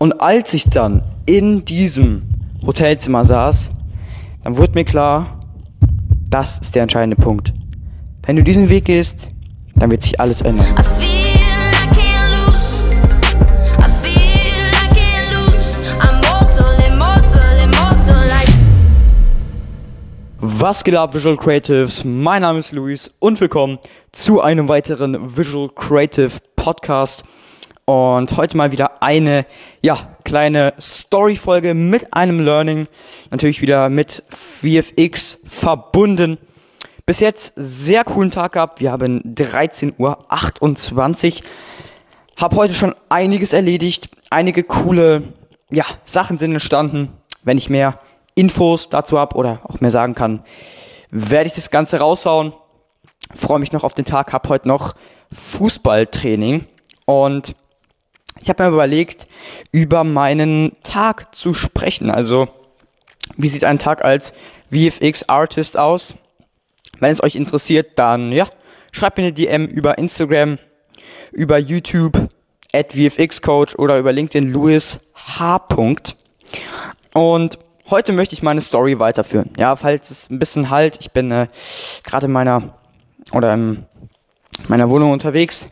Und als ich dann in diesem Hotelzimmer saß, dann wurde mir klar, das ist der entscheidende Punkt. Wenn du diesen Weg gehst, dann wird sich alles ändern. Was geht ab, Visual Creatives? Mein Name ist Luis und willkommen zu einem weiteren Visual Creative Podcast. Und heute mal wieder eine, ja, kleine Story-Folge mit einem Learning. Natürlich wieder mit VFX verbunden. Bis jetzt sehr coolen Tag gehabt. Wir haben 13.28 Uhr. Hab heute schon einiges erledigt. Einige coole, ja, Sachen sind entstanden. Wenn ich mehr Infos dazu habe oder auch mehr sagen kann, werde ich das Ganze raushauen. Freue mich noch auf den Tag, hab heute noch Fußballtraining und ich habe mir überlegt, über meinen Tag zu sprechen. Also, wie sieht ein Tag als VFX-Artist aus? Wenn es euch interessiert, dann ja, schreibt mir eine DM über Instagram, über YouTube, at VFXCoach oder über LinkedIn Louis H. Und heute möchte ich meine Story weiterführen. Ja, falls es ein bisschen halt, ich bin äh, gerade in meiner oder in meiner Wohnung unterwegs.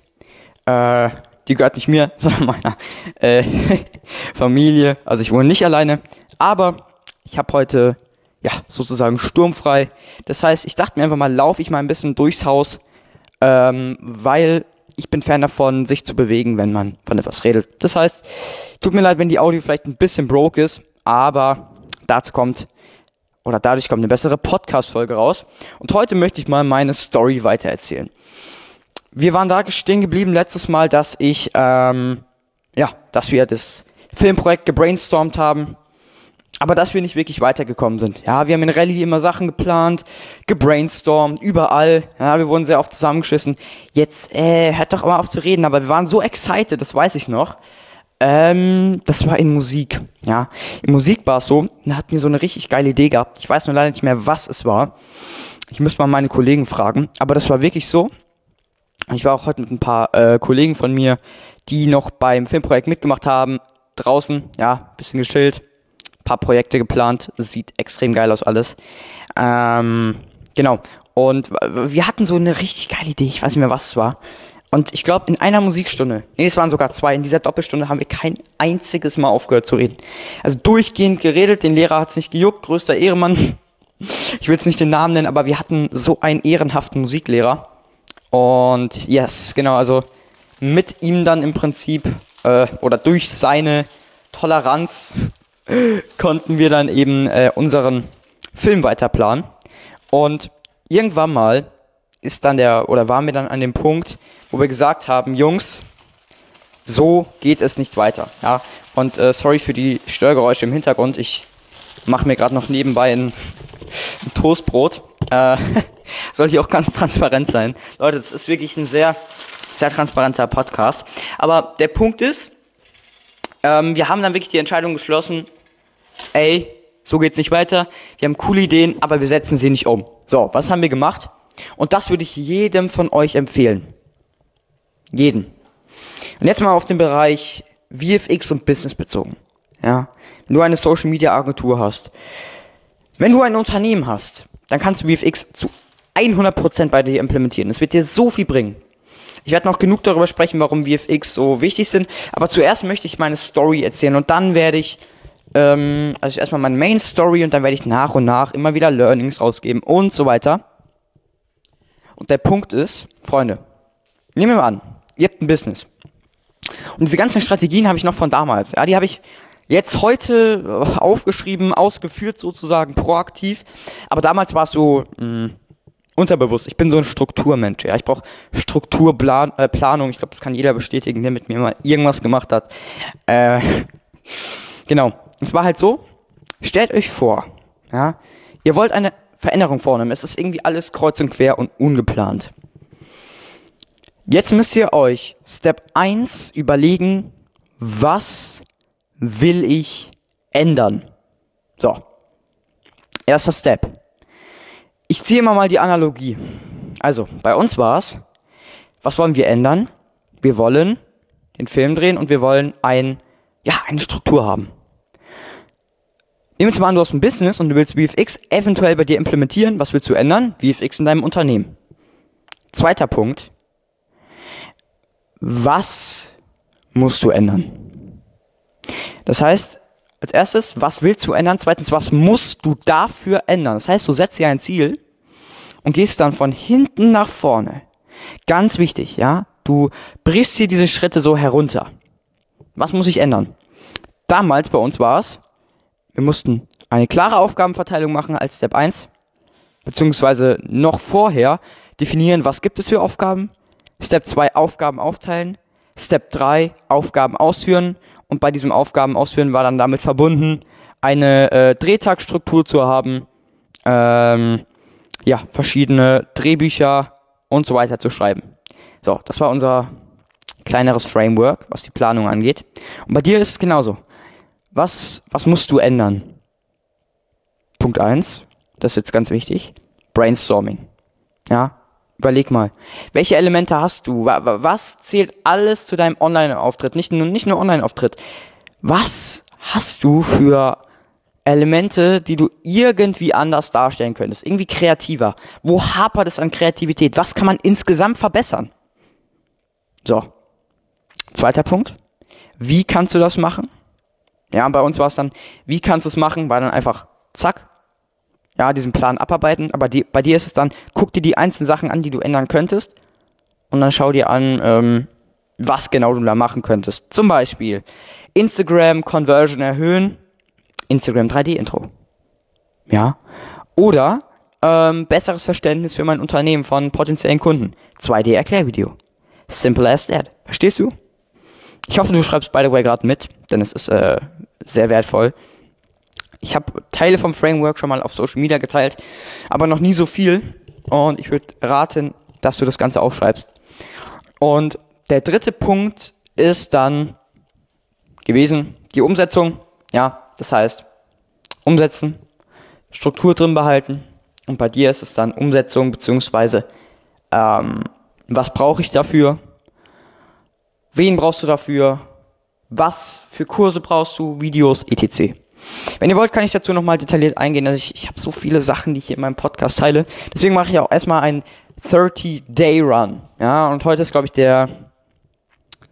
Äh, die gehört nicht mir, sondern meiner äh, Familie. Also ich wohne nicht alleine. Aber ich habe heute ja sozusagen sturmfrei. Das heißt, ich dachte mir einfach mal, laufe ich mal ein bisschen durchs Haus, ähm, weil ich bin Fan davon, sich zu bewegen, wenn man von etwas redet. Das heißt, tut mir leid, wenn die Audio vielleicht ein bisschen broke ist, aber dazu kommt oder dadurch kommt eine bessere Podcast-Folge raus. Und heute möchte ich mal meine Story weitererzählen. Wir waren da stehen geblieben letztes Mal, dass ich, ähm, ja, dass wir das Filmprojekt gebrainstormt haben, aber dass wir nicht wirklich weitergekommen sind. Ja, wir haben in Rallye immer Sachen geplant, gebrainstormt, überall. Ja, wir wurden sehr oft zusammengeschissen. Jetzt, äh, hört doch mal auf zu reden, aber wir waren so excited, das weiß ich noch. Ähm, das war in Musik. Ja, in Musik war es so, da hatten wir so eine richtig geile Idee gehabt. Ich weiß nur leider nicht mehr, was es war. Ich müsste mal meine Kollegen fragen, aber das war wirklich so. Ich war auch heute mit ein paar äh, Kollegen von mir, die noch beim Filmprojekt mitgemacht haben, draußen, ja, bisschen gechillt, paar Projekte geplant, sieht extrem geil aus alles. Ähm, genau. Und wir hatten so eine richtig geile Idee, ich weiß nicht mehr, was es war. Und ich glaube, in einer Musikstunde, nee, es waren sogar zwei, in dieser Doppelstunde haben wir kein einziges Mal aufgehört zu reden. Also durchgehend geredet, den Lehrer hat's nicht gejuckt, größter Ehrenmann. Ich will jetzt nicht den Namen nennen, aber wir hatten so einen ehrenhaften Musiklehrer. Und yes, genau, also mit ihm dann im Prinzip äh, oder durch seine Toleranz konnten wir dann eben äh, unseren Film weiterplanen. Und irgendwann mal ist dann der, oder waren wir dann an dem Punkt, wo wir gesagt haben, Jungs, so geht es nicht weiter. Ja? Und äh, sorry für die Störgeräusche im Hintergrund. Ich mache mir gerade noch nebenbei ein, ein Toastbrot. Äh, soll hier auch ganz transparent sein. Leute, das ist wirklich ein sehr, sehr transparenter Podcast. Aber der Punkt ist, ähm, wir haben dann wirklich die Entscheidung geschlossen, ey, so geht's nicht weiter. Wir haben coole Ideen, aber wir setzen sie nicht um. So, was haben wir gemacht? Und das würde ich jedem von euch empfehlen. Jeden. Und jetzt mal auf den Bereich VFX und Business bezogen. Ja, wenn du eine Social Media Agentur hast, wenn du ein Unternehmen hast, dann kannst du VFX zu 100% bei dir implementieren. Es wird dir so viel bringen. Ich werde noch genug darüber sprechen, warum VFX so wichtig sind. Aber zuerst möchte ich meine Story erzählen und dann werde ich, ähm, also erstmal meine Main Story und dann werde ich nach und nach immer wieder Learnings rausgeben und so weiter. Und der Punkt ist, Freunde, nehmen wir mal an, ihr habt ein Business. Und diese ganzen Strategien habe ich noch von damals. Ja, die habe ich jetzt heute äh, aufgeschrieben, ausgeführt sozusagen, proaktiv. Aber damals war es so mh, unterbewusst. Ich bin so ein Strukturmensch. Ja, ich brauche Strukturplanung. Äh, ich glaube, das kann jeder bestätigen, der mit mir mal irgendwas gemacht hat. Äh, genau. Es war halt so. Stellt euch vor, ja, ihr wollt eine Veränderung vornehmen. Es ist irgendwie alles kreuz und quer und ungeplant. Jetzt müsst ihr euch Step 1 überlegen, was will ich ändern? So. Erster Step. Ich ziehe immer mal die Analogie. Also, bei uns war es, was wollen wir ändern? Wir wollen den Film drehen und wir wollen ein ja, eine Struktur haben. Nehmen wir jetzt mal an, du hast ein Business und du willst VFX eventuell bei dir implementieren. Was willst du ändern? VFX in deinem Unternehmen. Zweiter Punkt. Was musst du ändern? Das heißt, als erstes, was willst du ändern? Zweitens, was musst du dafür ändern? Das heißt, du setzt dir ein Ziel und gehst dann von hinten nach vorne. Ganz wichtig, ja? Du brichst dir diese Schritte so herunter. Was muss ich ändern? Damals bei uns war es, wir mussten eine klare Aufgabenverteilung machen als Step 1, beziehungsweise noch vorher definieren, was gibt es für Aufgaben. Step 2 Aufgaben aufteilen. Step 3 Aufgaben ausführen. Und bei diesem Aufgaben ausführen war dann damit verbunden, eine äh, Drehtagstruktur zu haben, ähm, ja, verschiedene Drehbücher und so weiter zu schreiben. So, das war unser kleineres Framework, was die Planung angeht. Und bei dir ist es genauso. Was, was musst du ändern? Punkt 1, das ist jetzt ganz wichtig, Brainstorming. Ja, überleg mal, welche Elemente hast du? Was zählt alles zu deinem Online-Auftritt? Nicht nur, nicht nur Online-Auftritt. Was hast du für Elemente, die du irgendwie anders darstellen könntest? Irgendwie kreativer. Wo hapert es an Kreativität? Was kann man insgesamt verbessern? So. Zweiter Punkt. Wie kannst du das machen? Ja, bei uns war es dann, wie kannst du es machen? War dann einfach, zack, ja, diesen Plan abarbeiten. Aber die, bei dir ist es dann, guck dir die einzelnen Sachen an, die du ändern könntest. Und dann schau dir an, ähm, was genau du da machen könntest. Zum Beispiel Instagram Conversion erhöhen, Instagram 3D Intro. Ja. Oder ähm, besseres Verständnis für mein Unternehmen von potenziellen Kunden. 2D Erklärvideo. Simple as that. Verstehst du? Ich hoffe, du schreibst by the way gerade mit, denn es ist äh, sehr wertvoll. Ich habe Teile vom Framework schon mal auf Social Media geteilt, aber noch nie so viel. Und ich würde raten, dass du das Ganze aufschreibst. Und der dritte Punkt ist dann gewesen, die Umsetzung. Ja, das heißt, umsetzen, Struktur drin behalten. Und bei dir ist es dann Umsetzung, beziehungsweise ähm, was brauche ich dafür? Wen brauchst du dafür? Was für Kurse brauchst du? Videos, etc. Wenn ihr wollt, kann ich dazu nochmal detailliert eingehen. Also ich, ich habe so viele Sachen, die ich hier in meinem Podcast teile. Deswegen mache ich auch erstmal einen 30-Day-Run. Ja, und heute ist, glaube ich, der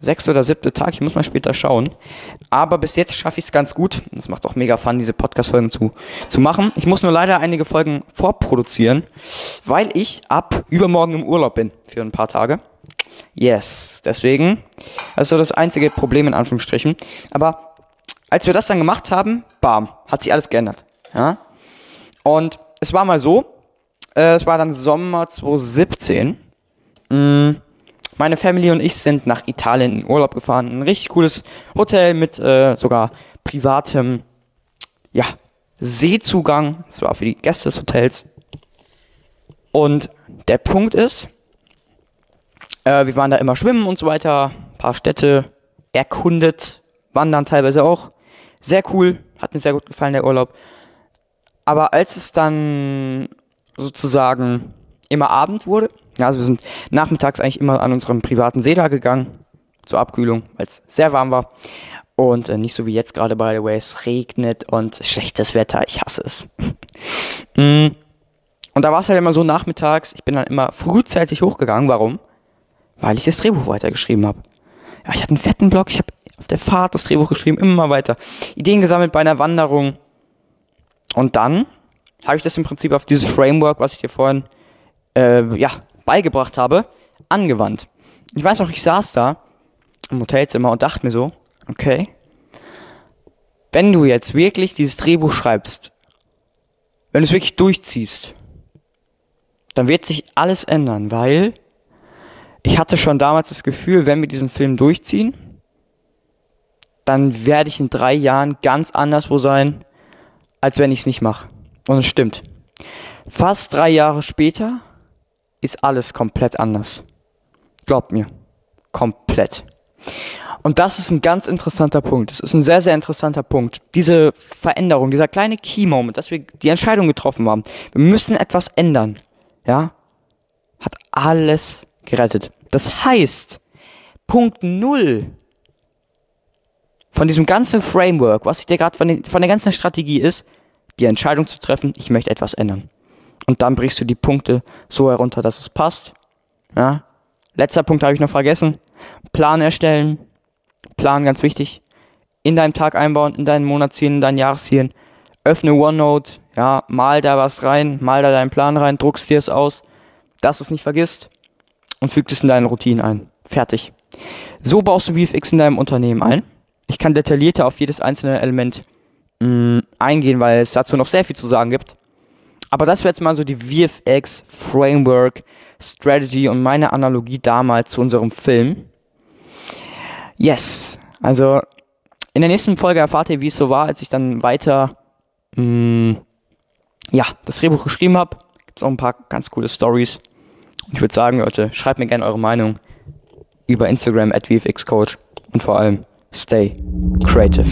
sechste oder siebte Tag. Ich muss mal später schauen. Aber bis jetzt schaffe ich es ganz gut. Es macht auch mega Fun, diese Podcast-Folgen zu, zu machen. Ich muss nur leider einige Folgen vorproduzieren, weil ich ab übermorgen im Urlaub bin für ein paar Tage. Yes, deswegen. Also das einzige Problem in Anführungsstrichen. Aber als wir das dann gemacht haben, bam, hat sich alles geändert. Ja? Und es war mal so, äh, es war dann Sommer 2017. Mm, meine Family und ich sind nach Italien in Urlaub gefahren. Ein richtig cooles Hotel mit äh, sogar privatem, ja, Seezugang. Das war für die Gäste des Hotels. Und der Punkt ist, äh, wir waren da immer schwimmen und so weiter, ein paar Städte erkundet, wandern teilweise auch. Sehr cool, hat mir sehr gut gefallen, der Urlaub. Aber als es dann sozusagen immer Abend wurde, ja, also wir sind nachmittags eigentlich immer an unserem privaten See da gegangen, zur Abkühlung, weil es sehr warm war. Und äh, nicht so wie jetzt gerade, by the way, es regnet und schlechtes Wetter, ich hasse es. mm. Und da war es halt immer so nachmittags, ich bin dann immer frühzeitig hochgegangen. Warum? weil ich das Drehbuch weitergeschrieben habe. Ja, ich hatte einen fetten Blog, ich habe auf der Fahrt das Drehbuch geschrieben, immer weiter. Ideen gesammelt bei einer Wanderung. Und dann habe ich das im Prinzip auf dieses Framework, was ich dir vorhin äh, ja, beigebracht habe, angewandt. Ich weiß noch, ich saß da im Hotelzimmer und dachte mir so, okay, wenn du jetzt wirklich dieses Drehbuch schreibst, wenn du es wirklich durchziehst, dann wird sich alles ändern, weil ich hatte schon damals das Gefühl, wenn wir diesen Film durchziehen, dann werde ich in drei Jahren ganz anderswo sein, als wenn ich es nicht mache. Und es stimmt. Fast drei Jahre später ist alles komplett anders. Glaubt mir. Komplett. Und das ist ein ganz interessanter Punkt. Das ist ein sehr, sehr interessanter Punkt. Diese Veränderung, dieser kleine Key-Moment, dass wir die Entscheidung getroffen haben. Wir müssen etwas ändern. Ja? Hat alles gerettet. Das heißt, Punkt Null von diesem ganzen Framework, was ich dir gerade von, von der ganzen Strategie ist, die Entscheidung zu treffen, ich möchte etwas ändern. Und dann brichst du die Punkte so herunter, dass es passt. Ja. Letzter Punkt habe ich noch vergessen. Plan erstellen. Plan ganz wichtig. In deinem Tag einbauen, in deinen Monatszielen, in deinen Jahreszielen. Öffne OneNote, ja, mal da was rein, mal da deinen Plan rein, druckst dir es aus, dass du es nicht vergisst und fügt es in deine Routinen ein. Fertig. So baust du VFX in deinem Unternehmen ein. Ich kann detaillierter auf jedes einzelne Element mh, eingehen, weil es dazu noch sehr viel zu sagen gibt. Aber das wäre jetzt mal so die VFX Framework Strategy und meine Analogie damals zu unserem Film. Yes, also in der nächsten Folge erfahrt ihr, wie es so war, als ich dann weiter mh, ja, das Drehbuch geschrieben habe. Gibt es auch ein paar ganz coole Stories. Ich würde sagen, Leute, schreibt mir gerne eure Meinung über Instagram at VFXCoach und vor allem stay creative.